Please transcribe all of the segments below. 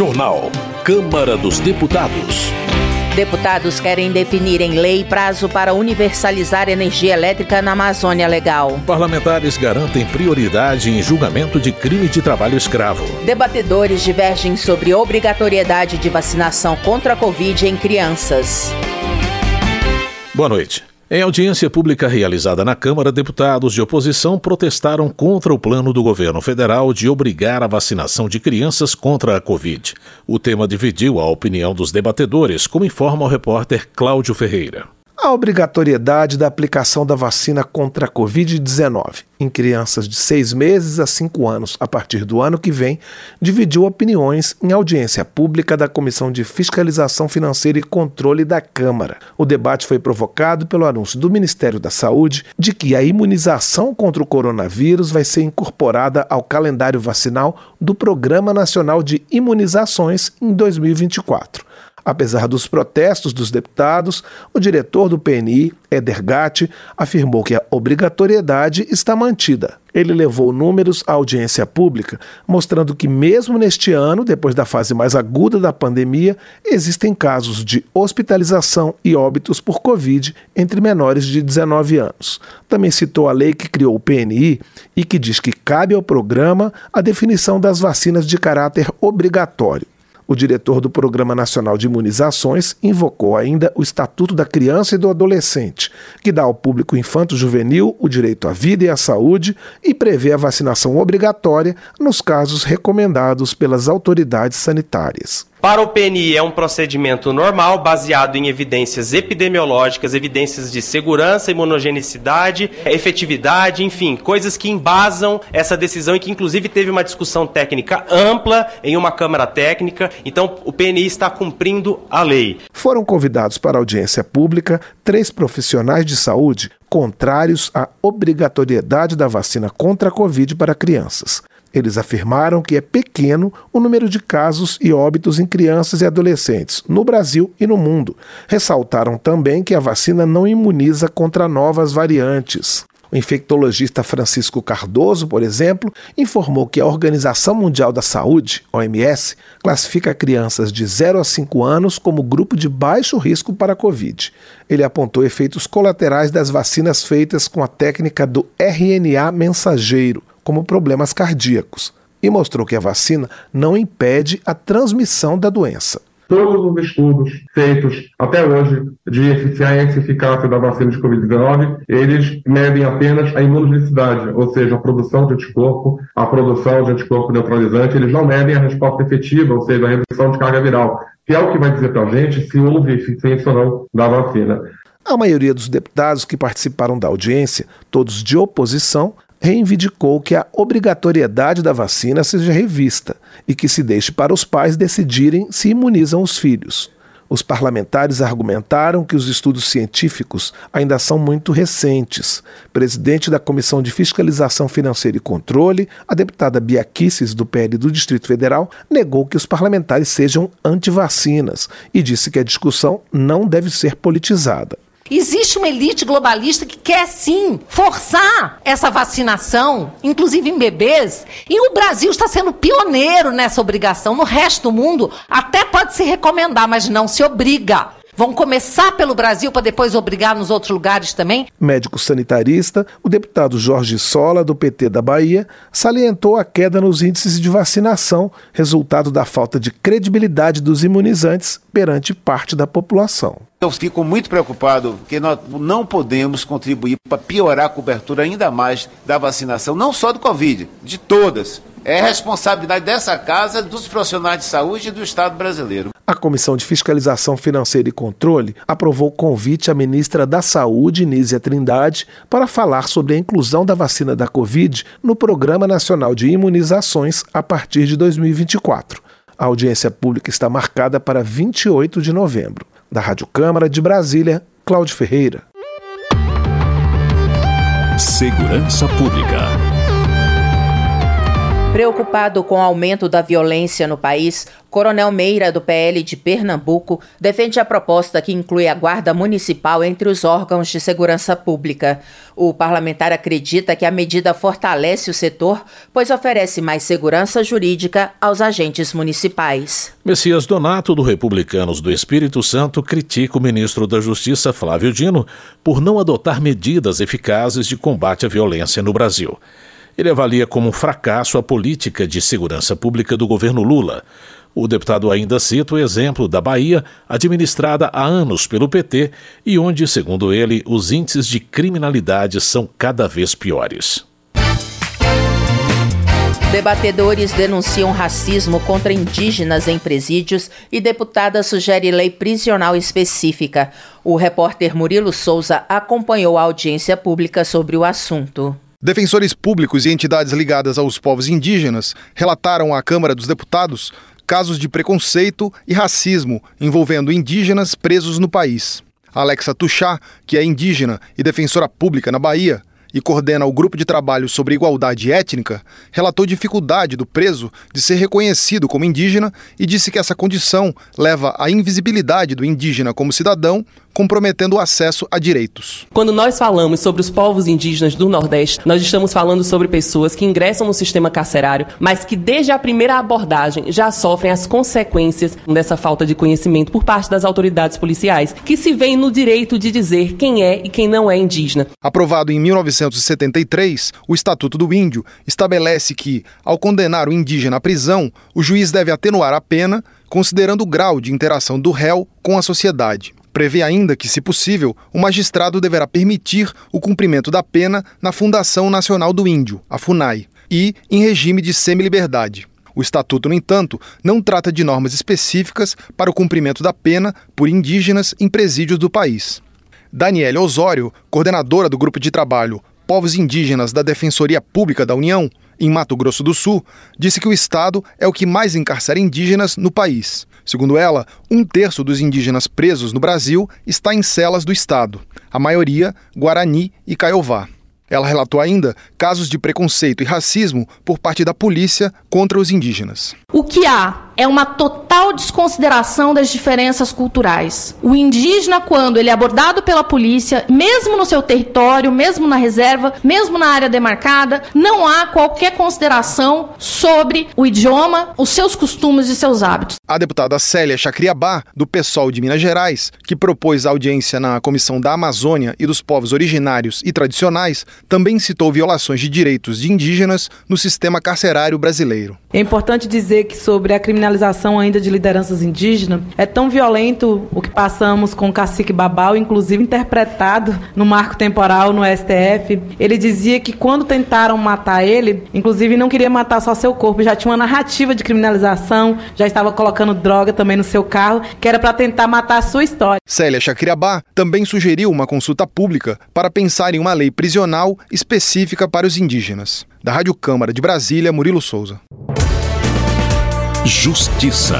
Jornal. Câmara dos Deputados. Deputados querem definir em lei prazo para universalizar energia elétrica na Amazônia Legal. Parlamentares garantem prioridade em julgamento de crime de trabalho escravo. Debatedores divergem sobre obrigatoriedade de vacinação contra a Covid em crianças. Boa noite. Em audiência pública realizada na Câmara, deputados de oposição protestaram contra o plano do governo federal de obrigar a vacinação de crianças contra a Covid. O tema dividiu a opinião dos debatedores, como informa o repórter Cláudio Ferreira a obrigatoriedade da aplicação da vacina contra a Covid-19 em crianças de seis meses a cinco anos a partir do ano que vem dividiu opiniões em audiência pública da Comissão de Fiscalização Financeira e Controle da Câmara. O debate foi provocado pelo anúncio do Ministério da Saúde de que a imunização contra o coronavírus vai ser incorporada ao calendário vacinal do Programa Nacional de Imunizações em 2024. Apesar dos protestos dos deputados, o diretor do PNI, Eder Gatti, afirmou que a obrigatoriedade está mantida. Ele levou números à audiência pública, mostrando que, mesmo neste ano, depois da fase mais aguda da pandemia, existem casos de hospitalização e óbitos por Covid entre menores de 19 anos. Também citou a lei que criou o PNI e que diz que cabe ao programa a definição das vacinas de caráter obrigatório. O diretor do Programa Nacional de Imunizações invocou ainda o Estatuto da Criança e do Adolescente, que dá ao público infanto-juvenil o direito à vida e à saúde e prevê a vacinação obrigatória nos casos recomendados pelas autoridades sanitárias. Para o PNI é um procedimento normal, baseado em evidências epidemiológicas, evidências de segurança, imunogenicidade, efetividade, enfim, coisas que embasam essa decisão e que inclusive teve uma discussão técnica ampla em uma Câmara Técnica. Então, o PNI está cumprindo a lei. Foram convidados para audiência pública três profissionais de saúde contrários à obrigatoriedade da vacina contra a Covid para crianças. Eles afirmaram que é pequeno o número de casos e óbitos em crianças e adolescentes no Brasil e no mundo. Ressaltaram também que a vacina não imuniza contra novas variantes. O infectologista Francisco Cardoso, por exemplo, informou que a Organização Mundial da Saúde, OMS, classifica crianças de 0 a 5 anos como grupo de baixo risco para a Covid. Ele apontou efeitos colaterais das vacinas feitas com a técnica do RNA mensageiro, como problemas cardíacos, e mostrou que a vacina não impede a transmissão da doença. Todos os estudos feitos até hoje de eficiência e eficácia da vacina de Covid-19, eles medem apenas a imunogenicidade, ou seja, a produção de anticorpo, a produção de anticorpo neutralizante, eles não medem a resposta efetiva, ou seja, a redução de carga viral, que é o que vai dizer para a gente se houve eficiência ou não da vacina. A maioria dos deputados que participaram da audiência, todos de oposição, reivindicou que a obrigatoriedade da vacina seja revista e que se deixe para os pais decidirem se imunizam os filhos. Os parlamentares argumentaram que os estudos científicos ainda são muito recentes. Presidente da Comissão de Fiscalização Financeira e Controle, a deputada Bia do PL do Distrito Federal, negou que os parlamentares sejam anti-vacinas e disse que a discussão não deve ser politizada. Existe uma elite globalista que quer sim forçar essa vacinação, inclusive em bebês, e o Brasil está sendo pioneiro nessa obrigação. No resto do mundo, até pode se recomendar, mas não se obriga. Vão começar pelo Brasil para depois obrigar nos outros lugares também? Médico sanitarista, o deputado Jorge Sola, do PT da Bahia, salientou a queda nos índices de vacinação, resultado da falta de credibilidade dos imunizantes perante parte da população. Eu fico muito preocupado porque nós não podemos contribuir para piorar a cobertura ainda mais da vacinação, não só do Covid, de todas. É responsabilidade dessa casa, dos profissionais de saúde e do Estado brasileiro. A Comissão de Fiscalização Financeira e Controle aprovou convite à ministra da Saúde, Nízia Trindade, para falar sobre a inclusão da vacina da Covid no Programa Nacional de Imunizações a partir de 2024. A audiência pública está marcada para 28 de novembro. Da Rádio Câmara de Brasília, Cláudio Ferreira. Segurança Pública. Preocupado com o aumento da violência no país, Coronel Meira, do PL de Pernambuco, defende a proposta que inclui a Guarda Municipal entre os órgãos de segurança pública. O parlamentar acredita que a medida fortalece o setor, pois oferece mais segurança jurídica aos agentes municipais. Messias Donato, do Republicanos do Espírito Santo, critica o ministro da Justiça, Flávio Dino, por não adotar medidas eficazes de combate à violência no Brasil. Ele avalia como um fracasso a política de segurança pública do governo Lula. O deputado ainda cita o exemplo da Bahia, administrada há anos pelo PT e onde, segundo ele, os índices de criminalidade são cada vez piores. Debatedores denunciam racismo contra indígenas em presídios e deputada sugere lei prisional específica. O repórter Murilo Souza acompanhou a audiência pública sobre o assunto. Defensores públicos e entidades ligadas aos povos indígenas relataram à Câmara dos Deputados casos de preconceito e racismo envolvendo indígenas presos no país. Alexa Tuchá, que é indígena e defensora pública na Bahia, e coordena o grupo de trabalho sobre igualdade étnica, relatou dificuldade do preso de ser reconhecido como indígena e disse que essa condição leva à invisibilidade do indígena como cidadão comprometendo o acesso a direitos. Quando nós falamos sobre os povos indígenas do Nordeste, nós estamos falando sobre pessoas que ingressam no sistema carcerário, mas que desde a primeira abordagem já sofrem as consequências dessa falta de conhecimento por parte das autoridades policiais, que se veem no direito de dizer quem é e quem não é indígena. Aprovado em 1973, o Estatuto do Índio estabelece que, ao condenar o indígena à prisão, o juiz deve atenuar a pena, considerando o grau de interação do réu com a sociedade. Prevê ainda que, se possível, o magistrado deverá permitir o cumprimento da pena na Fundação Nacional do Índio, a FUNAI, e em regime de semi-liberdade. O Estatuto, no entanto, não trata de normas específicas para o cumprimento da pena por indígenas em presídios do país. Daniele Osório, coordenadora do grupo de trabalho Povos Indígenas da Defensoria Pública da União, em Mato Grosso do Sul, disse que o Estado é o que mais encarcera indígenas no país. Segundo ela, um terço dos indígenas presos no Brasil está em celas do Estado, a maioria Guarani e Caiová. Ela relatou ainda casos de preconceito e racismo por parte da polícia contra os indígenas. O que há é uma total desconsideração das diferenças culturais. O indígena, quando ele é abordado pela polícia, mesmo no seu território, mesmo na reserva, mesmo na área demarcada, não há qualquer consideração sobre o idioma, os seus costumes e seus hábitos. A deputada Célia Chacriabá, do PSOL de Minas Gerais, que propôs a audiência na Comissão da Amazônia e dos Povos Originários e Tradicionais, também citou violações de direitos de indígenas no sistema carcerário brasileiro. É importante dizer que sobre a criminalização ainda de lideranças indígenas, é tão violento o que passamos com o cacique Babal, inclusive interpretado no marco temporal no STF. Ele dizia que quando tentaram matar ele, inclusive não queria matar só seu corpo, já tinha uma narrativa de criminalização, já estava colocando droga também no seu carro, que era para tentar matar a sua história. Célia Chacriabá também sugeriu uma consulta pública para pensar em uma lei prisional específica para os indígenas. Da Rádio Câmara de Brasília, Murilo Souza. Justiça.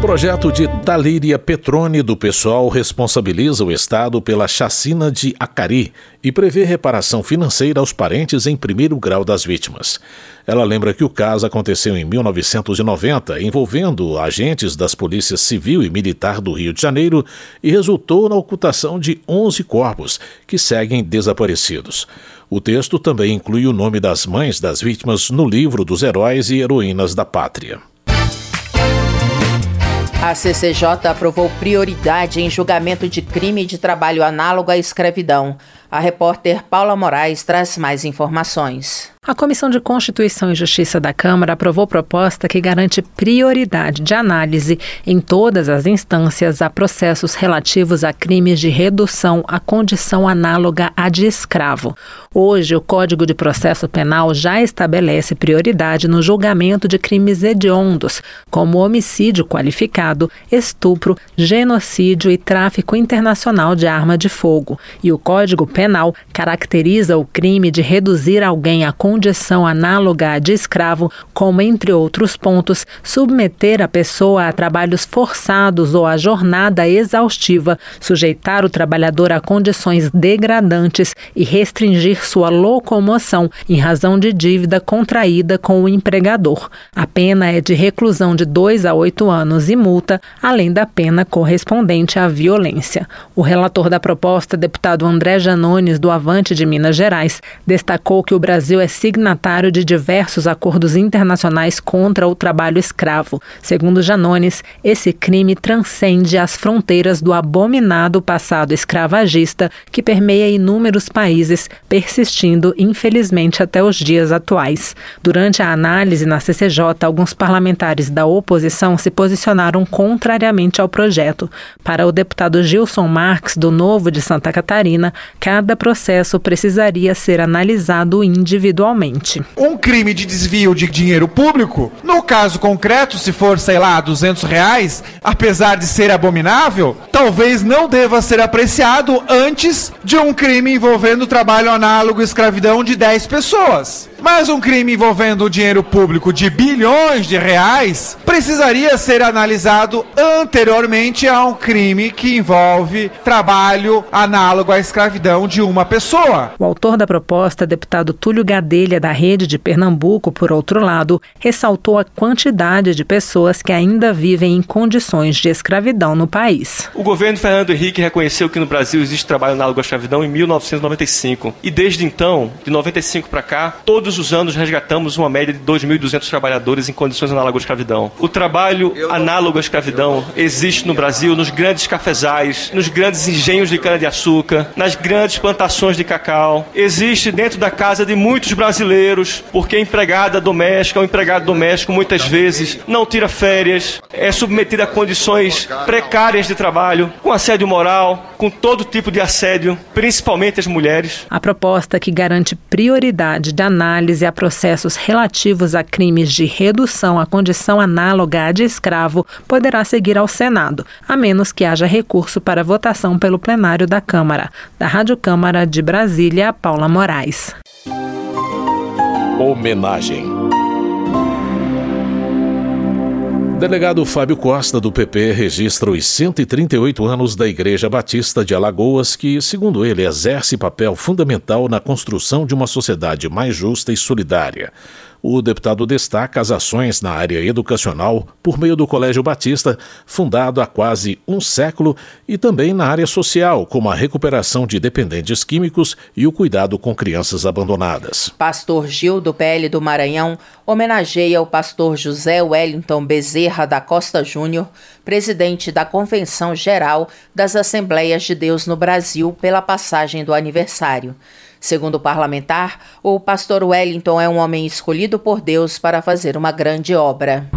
Projeto de Talíria Petrone do pessoal responsabiliza o Estado pela chacina de Acari e prevê reparação financeira aos parentes em primeiro grau das vítimas. Ela lembra que o caso aconteceu em 1990, envolvendo agentes das polícias civil e militar do Rio de Janeiro e resultou na ocultação de 11 corpos que seguem desaparecidos. O texto também inclui o nome das mães das vítimas no livro dos heróis e heroínas da pátria. A CCJ aprovou prioridade em julgamento de crime de trabalho análogo à escravidão. A repórter Paula Moraes traz mais informações. A Comissão de Constituição e Justiça da Câmara aprovou proposta que garante prioridade de análise em todas as instâncias a processos relativos a crimes de redução à condição análoga à de escravo. Hoje, o Código de Processo Penal já estabelece prioridade no julgamento de crimes hediondos, como homicídio qualificado, estupro, genocídio e tráfico internacional de arma de fogo. E o Código Penal caracteriza o crime de reduzir alguém à condição análoga à de escravo, como, entre outros pontos, submeter a pessoa a trabalhos forçados ou a jornada exaustiva, sujeitar o trabalhador a condições degradantes e restringir sua locomoção em razão de dívida contraída com o empregador. A pena é de reclusão de 2 a 8 anos e multa, além da pena correspondente à violência. O relator da proposta, deputado André Janones, do Avante de Minas Gerais, destacou que o Brasil é signatário de diversos acordos internacionais contra o trabalho escravo. Segundo Janones, esse crime transcende as fronteiras do abominado passado escravagista que permeia inúmeros países, persistindo, infelizmente, até os dias atuais. Durante a análise na CCJ, alguns parlamentares da oposição se posicionaram contrariamente ao projeto. Para o deputado Gilson Marques, do Novo de Santa Catarina, cada processo precisaria ser analisado individualmente. Um crime de desvio de dinheiro público, no caso concreto, se for, sei lá, 200 reais, apesar de ser abominável, talvez não deva ser apreciado antes de um crime envolvendo trabalho análogo à escravidão de 10 pessoas. Mas um crime envolvendo dinheiro público de bilhões de reais precisaria ser analisado anteriormente a um crime que envolve trabalho análogo à escravidão de uma pessoa. O autor da proposta, deputado Túlio Gadelha, da Rede de Pernambuco, por outro lado, ressaltou a quantidade de pessoas que ainda vivem em condições de escravidão no país. O governo Fernando Henrique reconheceu que no Brasil existe trabalho análogo à escravidão em 1995. E desde então, de 95 para cá, todos os anos resgatamos uma média de 2.200 trabalhadores em condições análogas à escravidão. O trabalho análogo à escravidão existe no Brasil nos grandes cafezais, nos grandes engenhos de cana-de-açúcar, nas grandes plantações de cacau. Existe dentro da casa de muitos brasileiros, porque a empregada doméstica, o empregado doméstico muitas vezes não tira férias, é submetido a condições precárias de trabalho, com assédio moral, com todo tipo de assédio, principalmente as mulheres. A proposta que garante prioridade de análise a processos relativos a crimes de redução à condição análoga à de escravo poderá seguir ao Senado, a menos que haja recurso para votação pelo plenário da Câmara. Da Rádio Câmara de Brasília, Paula Moraes. Homenagem. Delegado Fábio Costa, do PP, registra os 138 anos da Igreja Batista de Alagoas, que, segundo ele, exerce papel fundamental na construção de uma sociedade mais justa e solidária o deputado destaca as ações na área educacional por meio do Colégio Batista, fundado há quase um século, e também na área social, como a recuperação de dependentes químicos e o cuidado com crianças abandonadas. Pastor Gil, do PL do Maranhão, homenageia o pastor José Wellington Bezerra da Costa Júnior, presidente da Convenção Geral das Assembleias de Deus no Brasil, pela passagem do aniversário. Segundo o parlamentar, o pastor Wellington é um homem escolhido por Deus para fazer uma grande obra.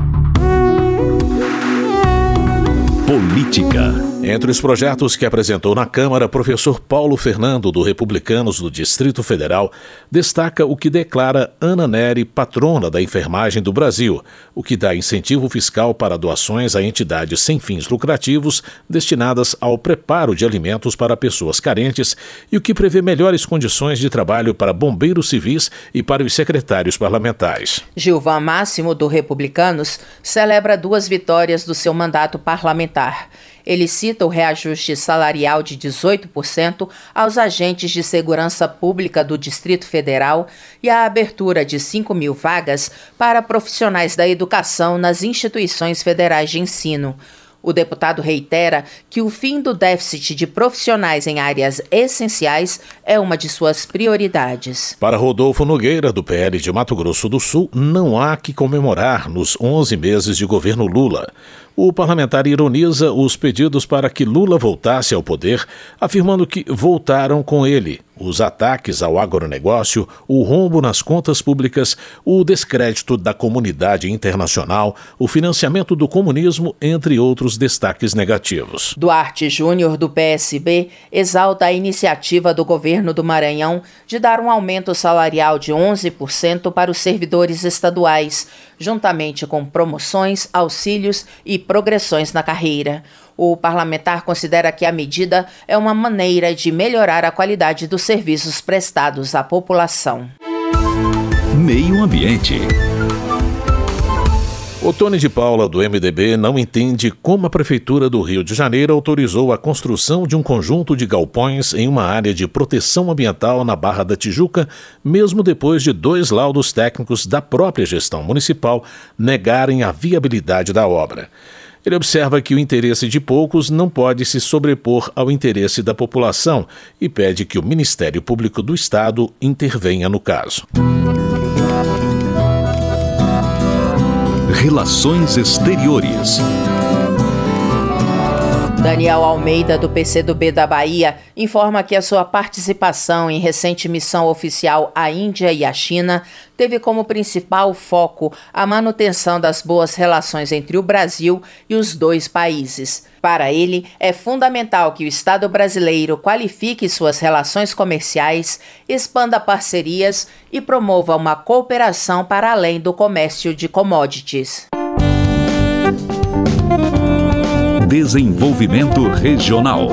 Política. Entre os projetos que apresentou na Câmara, professor Paulo Fernando, do Republicanos do Distrito Federal, destaca o que declara Ana Neri patrona da enfermagem do Brasil, o que dá incentivo fiscal para doações a entidades sem fins lucrativos destinadas ao preparo de alimentos para pessoas carentes e o que prevê melhores condições de trabalho para bombeiros civis e para os secretários parlamentares. Gilvan Máximo, do Republicanos, celebra duas vitórias do seu mandato parlamentar. Ele cita o reajuste salarial de 18% aos agentes de segurança pública do Distrito Federal e a abertura de 5 mil vagas para profissionais da educação nas instituições federais de ensino. O deputado reitera que o fim do déficit de profissionais em áreas essenciais é uma de suas prioridades. Para Rodolfo Nogueira, do PL de Mato Grosso do Sul, não há que comemorar nos 11 meses de governo Lula. O parlamentar ironiza os pedidos para que Lula voltasse ao poder, afirmando que voltaram com ele os ataques ao agronegócio, o rombo nas contas públicas, o descrédito da comunidade internacional, o financiamento do comunismo, entre outros destaques negativos. Duarte Júnior, do PSB, exalta a iniciativa do governo do Maranhão de dar um aumento salarial de 11% para os servidores estaduais, juntamente com promoções, auxílios e progressões na carreira. O parlamentar considera que a medida é uma maneira de melhorar a qualidade dos serviços prestados à população. Meio Ambiente. O Tony de Paula, do MDB, não entende como a Prefeitura do Rio de Janeiro autorizou a construção de um conjunto de galpões em uma área de proteção ambiental na Barra da Tijuca, mesmo depois de dois laudos técnicos da própria gestão municipal negarem a viabilidade da obra. Ele observa que o interesse de poucos não pode se sobrepor ao interesse da população e pede que o Ministério Público do Estado intervenha no caso. Relações Exteriores. Daniel Almeida, do PCdoB da Bahia, informa que a sua participação em recente missão oficial à Índia e à China teve como principal foco a manutenção das boas relações entre o Brasil e os dois países. Para ele, é fundamental que o Estado brasileiro qualifique suas relações comerciais, expanda parcerias e promova uma cooperação para além do comércio de commodities. Desenvolvimento Regional.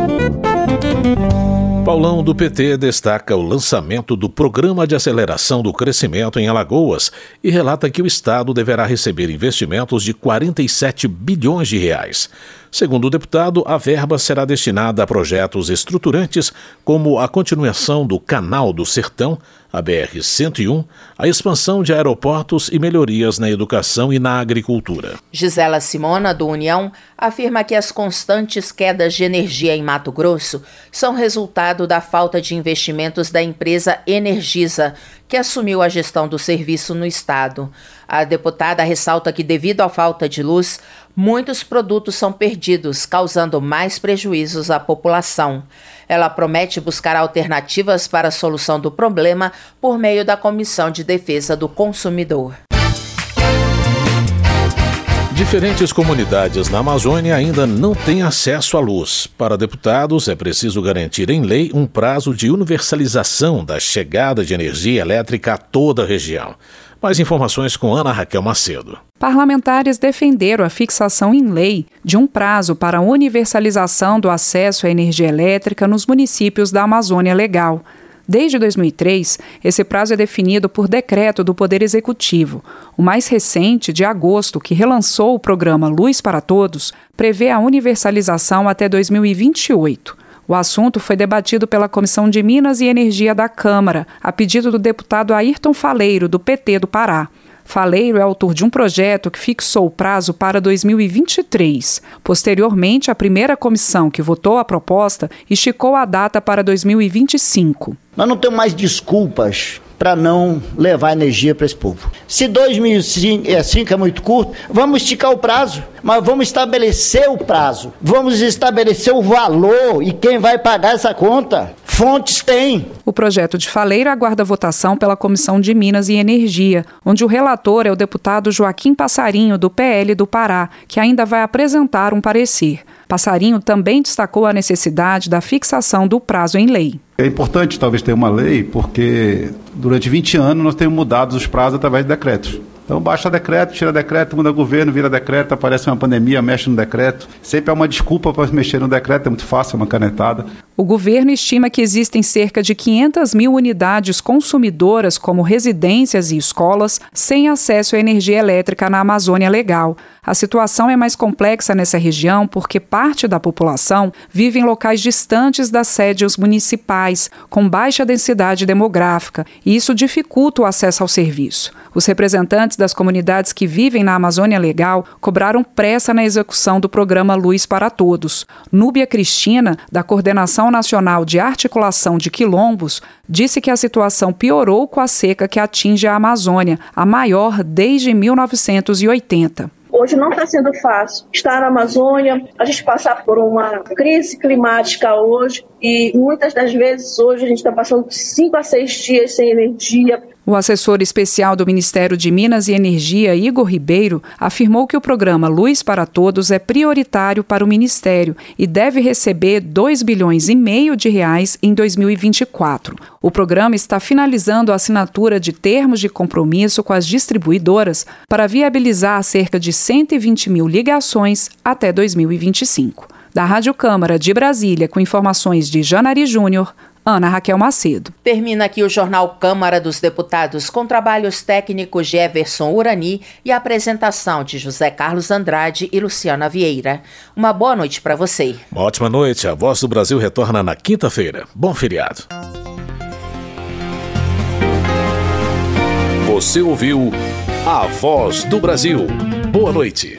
Paulão do PT destaca o lançamento do Programa de Aceleração do Crescimento em Alagoas e relata que o Estado deverá receber investimentos de 47 bilhões de reais. Segundo o deputado, a verba será destinada a projetos estruturantes como a continuação do Canal do Sertão, a BR-101, a expansão de aeroportos e melhorias na educação e na agricultura. Gisela Simona, do União, afirma que as constantes quedas de energia em Mato Grosso são resultado da falta de investimentos da empresa Energisa, que assumiu a gestão do serviço no estado. A deputada ressalta que, devido à falta de luz, muitos produtos são perdidos, causando mais prejuízos à população. Ela promete buscar alternativas para a solução do problema por meio da Comissão de Defesa do Consumidor. Diferentes comunidades na Amazônia ainda não têm acesso à luz. Para deputados, é preciso garantir em lei um prazo de universalização da chegada de energia elétrica a toda a região. Mais informações com Ana Raquel Macedo. Parlamentares defenderam a fixação em lei de um prazo para a universalização do acesso à energia elétrica nos municípios da Amazônia Legal. Desde 2003, esse prazo é definido por decreto do Poder Executivo. O mais recente, de agosto, que relançou o programa Luz para Todos, prevê a universalização até 2028. O assunto foi debatido pela Comissão de Minas e Energia da Câmara, a pedido do deputado Ayrton Faleiro, do PT do Pará. Faleiro é autor de um projeto que fixou o prazo para 2023. Posteriormente, a primeira comissão que votou a proposta esticou a data para 2025. Nós não temos mais desculpas para não levar energia para esse povo. Se 2005 é, é muito curto, vamos esticar o prazo, mas vamos estabelecer o prazo, vamos estabelecer o valor e quem vai pagar essa conta. Fontes tem. O projeto de Faleiro aguarda votação pela Comissão de Minas e Energia, onde o relator é o deputado Joaquim Passarinho, do PL do Pará, que ainda vai apresentar um parecer. Passarinho também destacou a necessidade da fixação do prazo em lei. É importante talvez ter uma lei, porque durante 20 anos nós temos mudado os prazos através de decretos. Então baixa decreto, tira decreto, muda governo, vira decreto, aparece uma pandemia, mexe no decreto. Sempre há uma desculpa para mexer no decreto, é muito fácil, é uma canetada. O governo estima que existem cerca de 500 mil unidades consumidoras, como residências e escolas, sem acesso à energia elétrica na Amazônia Legal. A situação é mais complexa nessa região porque parte da população vive em locais distantes das sedes municipais, com baixa densidade demográfica, e isso dificulta o acesso ao serviço. Os representantes das comunidades que vivem na Amazônia Legal cobraram pressa na execução do programa Luz para Todos. Núbia Cristina, da Coordenação Nacional de Articulação de Quilombos, disse que a situação piorou com a seca que atinge a Amazônia, a maior desde 1980. Hoje não está sendo fácil estar na Amazônia, a gente passar por uma crise climática hoje e muitas das vezes hoje a gente está passando cinco a seis dias sem energia. O assessor especial do Ministério de Minas e Energia, Igor Ribeiro, afirmou que o programa Luz para Todos é prioritário para o Ministério e deve receber 2 bilhões e meio de reais em 2024. O programa está finalizando a assinatura de termos de compromisso com as distribuidoras para viabilizar cerca de 120 mil ligações até 2025. Da Rádio Câmara de Brasília, com informações de Janari Júnior, Ana Raquel Macedo. Termina aqui o Jornal Câmara dos Deputados com trabalhos técnicos de Everson Urani e a apresentação de José Carlos Andrade e Luciana Vieira. Uma boa noite para você. Uma ótima noite. A Voz do Brasil retorna na quinta-feira. Bom feriado. Você ouviu A Voz do Brasil. Boa noite.